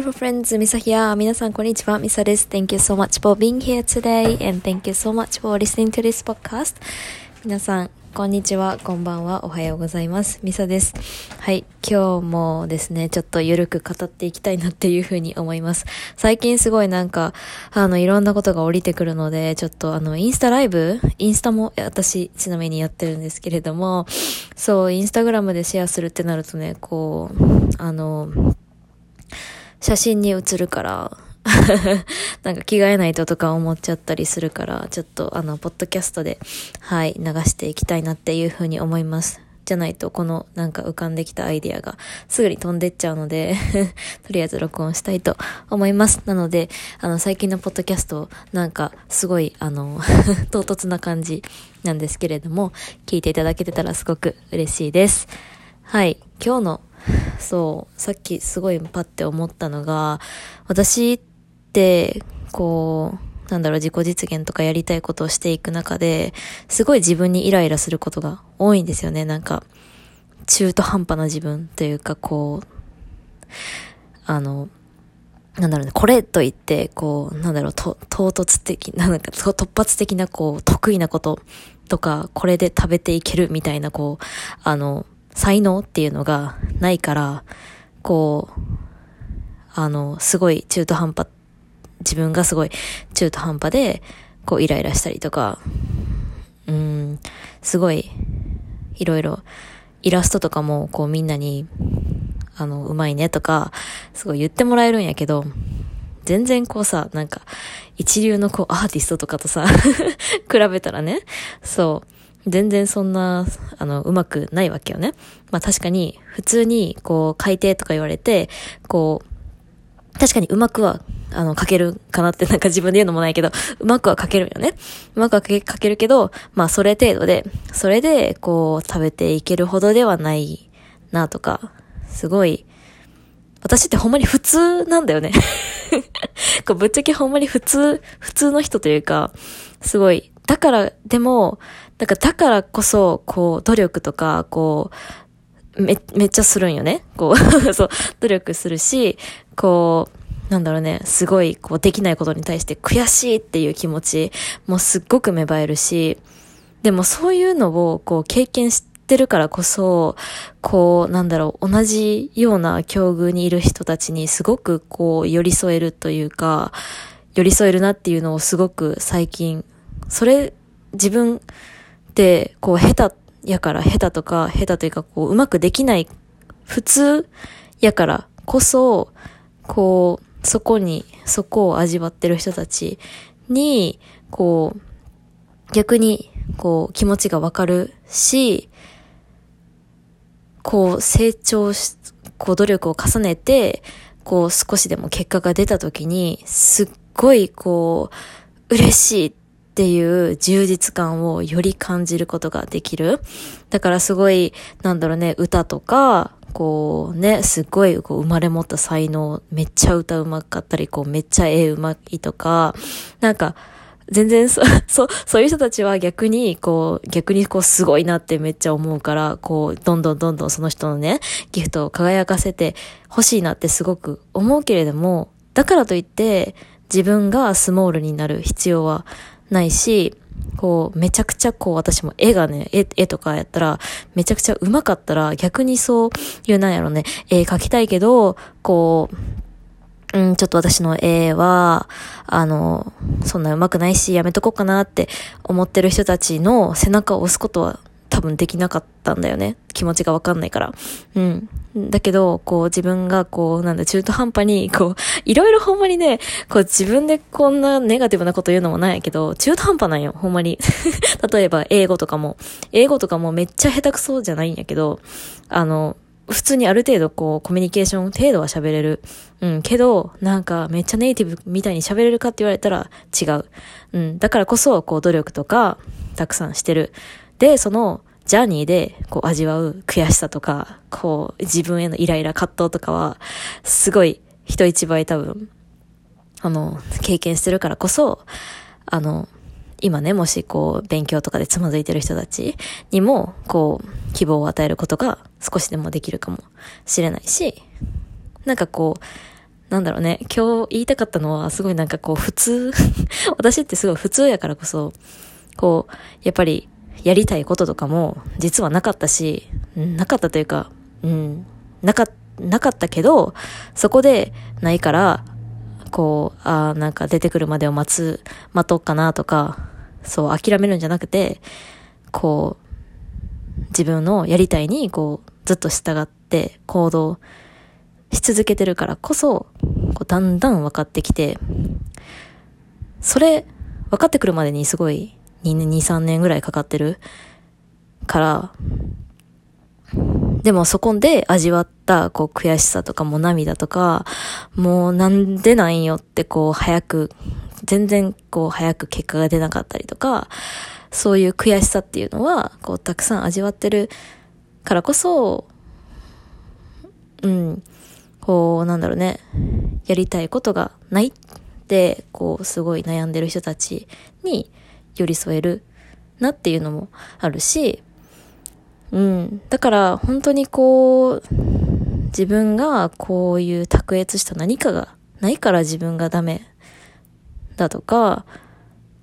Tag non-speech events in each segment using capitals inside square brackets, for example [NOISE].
beautiful friends, Misa here. 皆さん、こんにちは。ミサです。Thank you so much for being here today and thank you so much for listening to this podcast. 皆さん、こんにちは、こんばんは、おはようございます。ミサです。はい、今日もですね、ちょっとゆるく語っていきたいなっていうふうに思います。最近すごいなんか、あの、いろんなことが降りてくるので、ちょっとあの、インスタライブ？インスタも私、ちなみにやってるんですけれども、そう、インスタグラムでシェアするってなるとね、こう、あの、写真に写るから [LAUGHS] なんか着替えないととか思っちゃったりするから、ちょっとあの、ポッドキャストで、はい、流していきたいなっていうふうに思います。じゃないと、このなんか浮かんできたアイディアがすぐに飛んでっちゃうので [LAUGHS] とりあえず録音したいと思います。なので、あの、最近のポッドキャスト、なんかすごい、あの [LAUGHS] 唐突な感じなんですけれども、聞いていただけてたらすごく嬉しいです。はい、今日の [LAUGHS] そう、さっきすごいパッて思ったのが、私って、こう、なんだろう、自己実現とかやりたいことをしていく中で、すごい自分にイライラすることが多いんですよね。なんか、中途半端な自分というか、こう、あの、なんだろうね、これと言って、こう、なんだろう、と、唐突的、なんか、突発的な、こう、得意なこととか、これで食べていけるみたいな、こう、あの、才能っていうのがないから、こう、あの、すごい中途半端、自分がすごい中途半端で、こうイライラしたりとか、うん、すごい、いろいろ、イラストとかも、こうみんなに、あの、うまいねとか、すごい言ってもらえるんやけど、全然こうさ、なんか、一流のこうアーティストとかとさ [LAUGHS] 比べたらね、そう、全然そんな、あの、うまくないわけよね。まあ確かに、普通に、こう、改定とか言われて、こう、確かにうまくは、あの、書けるかなってなんか自分で言うのもないけど、うまくは書けるよね。うまくは書け書けるけど、まあそれ程度で、それで、こう、食べていけるほどではないなとか、すごい、私ってほんまに普通なんだよね [LAUGHS] こうぶっちゃけほんまに普通、普通の人というか、すごい。だから、でも、だからだからこそ、こう、努力とか、こう、め、めっちゃするんよね。こう [LAUGHS] そう、努力するし、こう、なんだろうね、すごい、こう、できないことに対して悔しいっていう気持ち、もすっごく芽生えるし、でもそういうのを、こう、経験してるからこそ、こう、なんだろう、同じような境遇にいる人たちにすごく、こう、寄り添えるというか、寄り添えるなっていうのをすごく最近、それ、自分、こう、下手やから下手とか、下手というか、こう、うまくできない、普通やからこそ、こう、そこに、そこを味わってる人たちに、こう、逆に、こう、気持ちがわかるし、こう、成長し、こう、努力を重ねて、こう、少しでも結果が出た時に、すっごい、こう、嬉しいっっていう充実感をより感じることができる。だからすごい、なんだろうね、歌とか、こうね、すっごいこう生まれ持った才能、めっちゃ歌うまかったり、こうめっちゃ絵うまいとか、なんか、全然そ、[LAUGHS] そ、そういう人たちは逆に、こう、逆にこうすごいなってめっちゃ思うから、こう、どんどんどんどんその人のね、ギフトを輝かせて欲しいなってすごく思うけれども、だからといって、自分がスモールになる必要はないし、こう、めちゃくちゃこう、私も絵がね、絵、絵とかやったら、めちゃくちゃ上手かったら、逆にそういう、なんやろね、絵描きたいけど、こう、うん、ちょっと私の絵は、あの、そんな上手くないし、やめとこうかなって思ってる人たちの背中を押すことは多分できなかったんだよね。気持ちがわかんないから。うん。だけど、こう自分がこう、なんだ、中途半端に、こう、いろいろほんまにね、こう自分でこんなネガティブなこと言うのもないけど、中途半端なんよ、ほんまに。[LAUGHS] 例えば、英語とかも。英語とかもめっちゃ下手くそじゃないんやけど、あの、普通にある程度こう、コミュニケーション程度は喋れる。うん、けど、なんかめっちゃネイティブみたいに喋れるかって言われたら違う。うん、だからこそ、こう、努力とか、たくさんしてる。で、その、ジャーニーで、こう、味わう悔しさとか、こう、自分へのイライラ、葛藤とかは、すごい、人一倍多分、あの、経験してるからこそ、あの、今ね、もしこう、勉強とかでつまずいてる人たちにも、こう、希望を与えることが少しでもできるかもしれないし、なんかこう、なんだろうね、今日言いたかったのは、すごいなんかこう、普通 [LAUGHS] 私ってすごい普通やからこそ、こう、やっぱり、やりたいこととかも、実はなかったし、なかったというか、うん、なか、なかったけど、そこでないから、こう、ああ、なんか出てくるまでを待つ、待とうかなとか、そう、諦めるんじゃなくて、こう、自分のやりたいに、こう、ずっと従って行動し続けてるからこそ、こうだんだん分かってきて、それ、分かってくるまでにすごい2年、2、3年ぐらいかかってる？から、でもそこで味わったこう悔しさとかも涙とか、もうなんでなんよってこう早く、全然こう早く結果が出なかったりとか、そういう悔しさっていうのはこうたくさん味わってるからこそ、うん、こう、なんだろうね、やりたいことがないって、こう、すごい悩んでる人たちに寄り添えるなっていうのもあるし、うん。だから本当にこう、自分がこういう卓越した何かがないから自分がダメだとか、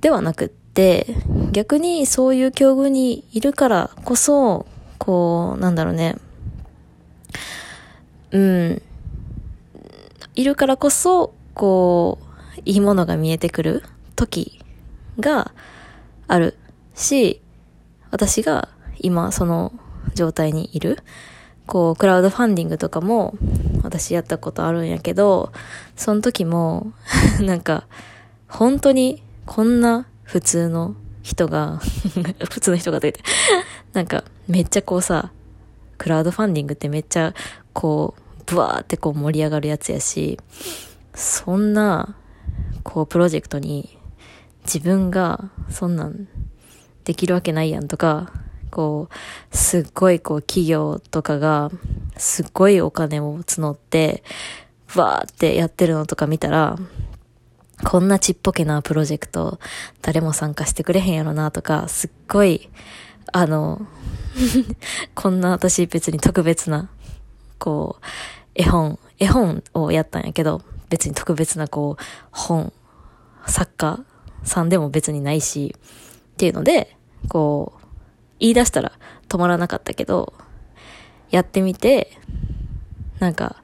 ではなくって、逆にそういう境遇にいるからこそ、こう、なんだろうね。うん。いるからこそ、こう、いいものが見えてくる時があるし、私が今その状態にいる。こう、クラウドファンディングとかも私やったことあるんやけど、その時も [LAUGHS] なんか、本当にこんな普通の人が [LAUGHS] 普通の人がと言ってなんかめっちゃこうさ、クラウドファンディングってめっちゃこう、ブワーってこう盛り上がるやつやし、そんな、こうプロジェクトに自分がそんなんできるわけないやんとか、こう、すっごいこう企業とかが、すっごいお金を募って、わーってやってるのとか見たら、こんなちっぽけなプロジェクト、誰も参加してくれへんやろなとか、すっごい、あの、[LAUGHS] こんな私別に特別な、こう、絵本、絵本をやったんやけど、別に特別なこう、本、作家さんでも別にないし、っていうので、こう、言い出したら止まらなかったけど、やってみて、なんか、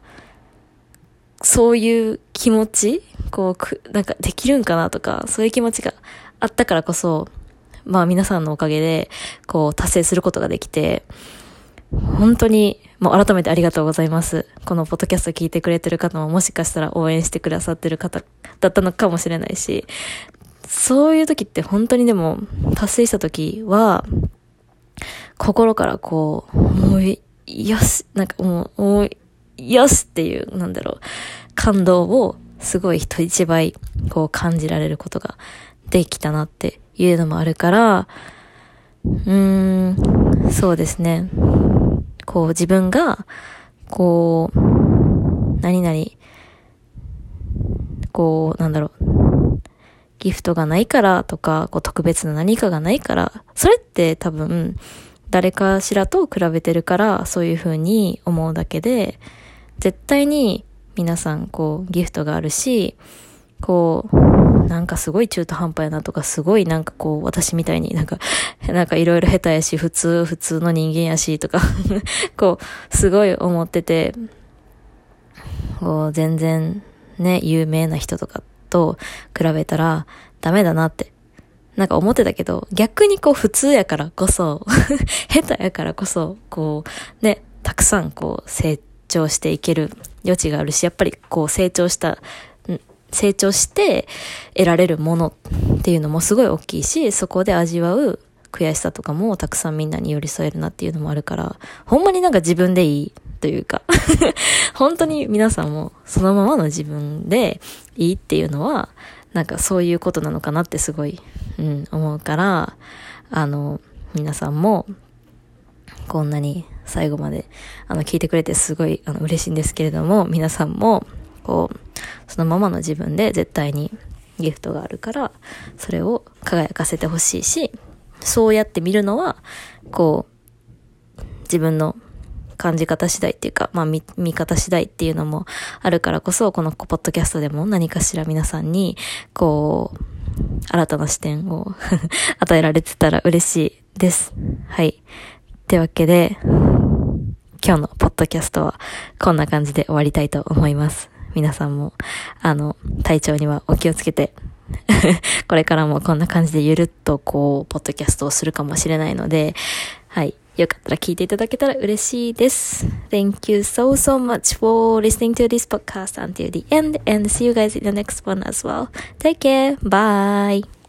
そういう気持ちこう、く、なんかできるんかなとか、そういう気持ちがあったからこそ、まあ皆さんのおかげで、こう、達成することができて、本当に、もう改めてありがとうございます。このポッドキャスト聞いてくれてる方ももしかしたら応援してくださってる方だったのかもしれないし、そういう時って本当にでも達成した時は、心からこう、もう、よし、なんかもう、もう、よしっていう、なんだろう、感動をすごい人一倍、こう感じられることができたなっていうのもあるから、うーん、そうですね。こう自分が、こう、何々、こう、なんだろう、ギフトがないからとか、こう特別な何かがないから、それって多分、誰かしらと比べてるから、そういう風に思うだけで、絶対に皆さん、こう、ギフトがあるし、こう、なんかすごい中途半端やなとか、すごいなんかこう、私みたいになんか、なんかいろいろ下手やし、普通、普通の人間やし、とか [LAUGHS] こう、すごい思ってて、こう、全然ね、有名な人とかと比べたらダメだなって、なんか思ってたけど、逆にこう普通やからこそ [LAUGHS] 下手やからこそ、こう、ね、たくさんこう成長していける余地があるし、やっぱりこう成長した成長して得られるものっていうのもすごい大きいし、そこで味わう悔しさとかもたくさんみんなに寄り添えるなっていうのもあるから、ほんまになんか自分でいいというか [LAUGHS] 本当に皆さんもそのままの自分でいいっていうのは、なんかそういうことなのかなってすごい、うん、思うから、あの、皆さんも、こんなに最後まで、あの、聞いてくれてすごい、あの、嬉しいんですけれども、皆さんも、こう、そのままの自分で絶対にギフトがあるから、それを輝かせてほしいし、そうやって見るのは、こう、自分の感じ方次第っていうか、まあ見、見方次第っていうのもあるからこそ、このポッドキャストでも何かしら皆さんに、こう、新たな視点を [LAUGHS] 与えられてたら嬉しいです。はい。ってわけで、今日のポッドキャストはこんな感じで終わりたいと思います。皆さんも、あの、体調にはお気をつけてこれからもこんな感じでゆるっとこう、ポッドキャストをするかもしれないので、はい。よかったら聞いていただけたら嬉しいです。Thank you so, so much for listening to this podcast until the end and see you guys in the next one as well. Take care. Bye.